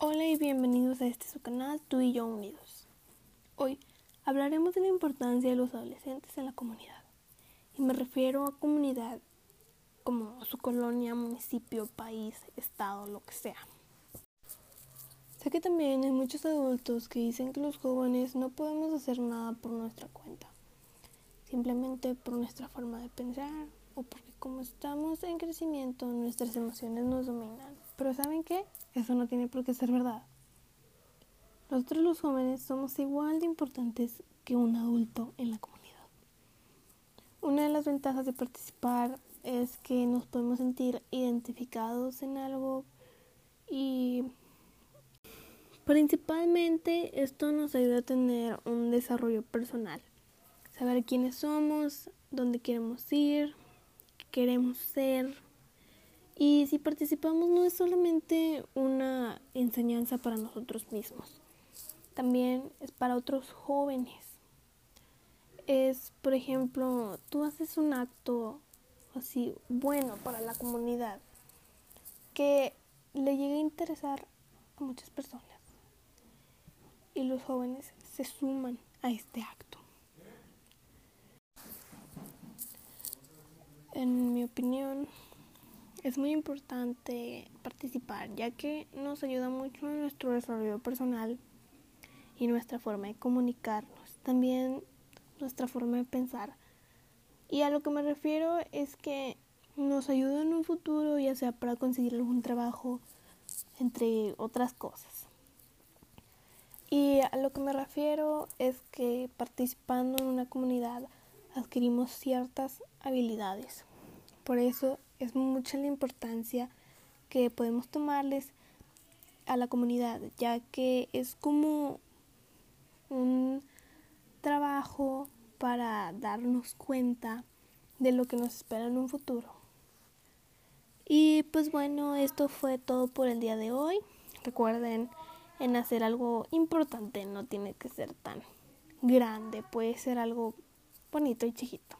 Hola y bienvenidos a este su canal Tú y yo Unidos. Hoy hablaremos de la importancia de los adolescentes en la comunidad. Y me refiero a comunidad como su colonia, municipio, país, estado, lo que sea. Sé que también hay muchos adultos que dicen que los jóvenes no podemos hacer nada por nuestra cuenta, simplemente por nuestra forma de pensar o porque como estamos en crecimiento nuestras emociones nos dominan. Pero ¿saben qué? Eso no tiene por qué ser verdad. Nosotros los jóvenes somos igual de importantes que un adulto en la comunidad. Una de las ventajas de participar es que nos podemos sentir identificados en algo y principalmente esto nos ayuda a tener un desarrollo personal, saber quiénes somos, dónde queremos ir, qué queremos ser y si participamos no es solamente una enseñanza para nosotros mismos, también es para otros jóvenes. Es, por ejemplo, tú haces un acto así bueno para la comunidad que le llegue a interesar a muchas personas. Y los jóvenes se suman a este acto. Es muy importante participar ya que nos ayuda mucho en nuestro desarrollo personal y nuestra forma de comunicarnos, también nuestra forma de pensar. Y a lo que me refiero es que nos ayuda en un futuro, ya sea para conseguir algún trabajo, entre otras cosas. Y a lo que me refiero es que participando en una comunidad adquirimos ciertas habilidades. Por eso es mucha la importancia que podemos tomarles a la comunidad, ya que es como un trabajo para darnos cuenta de lo que nos espera en un futuro. Y pues bueno, esto fue todo por el día de hoy. Recuerden en hacer algo importante, no tiene que ser tan grande, puede ser algo bonito y chiquito.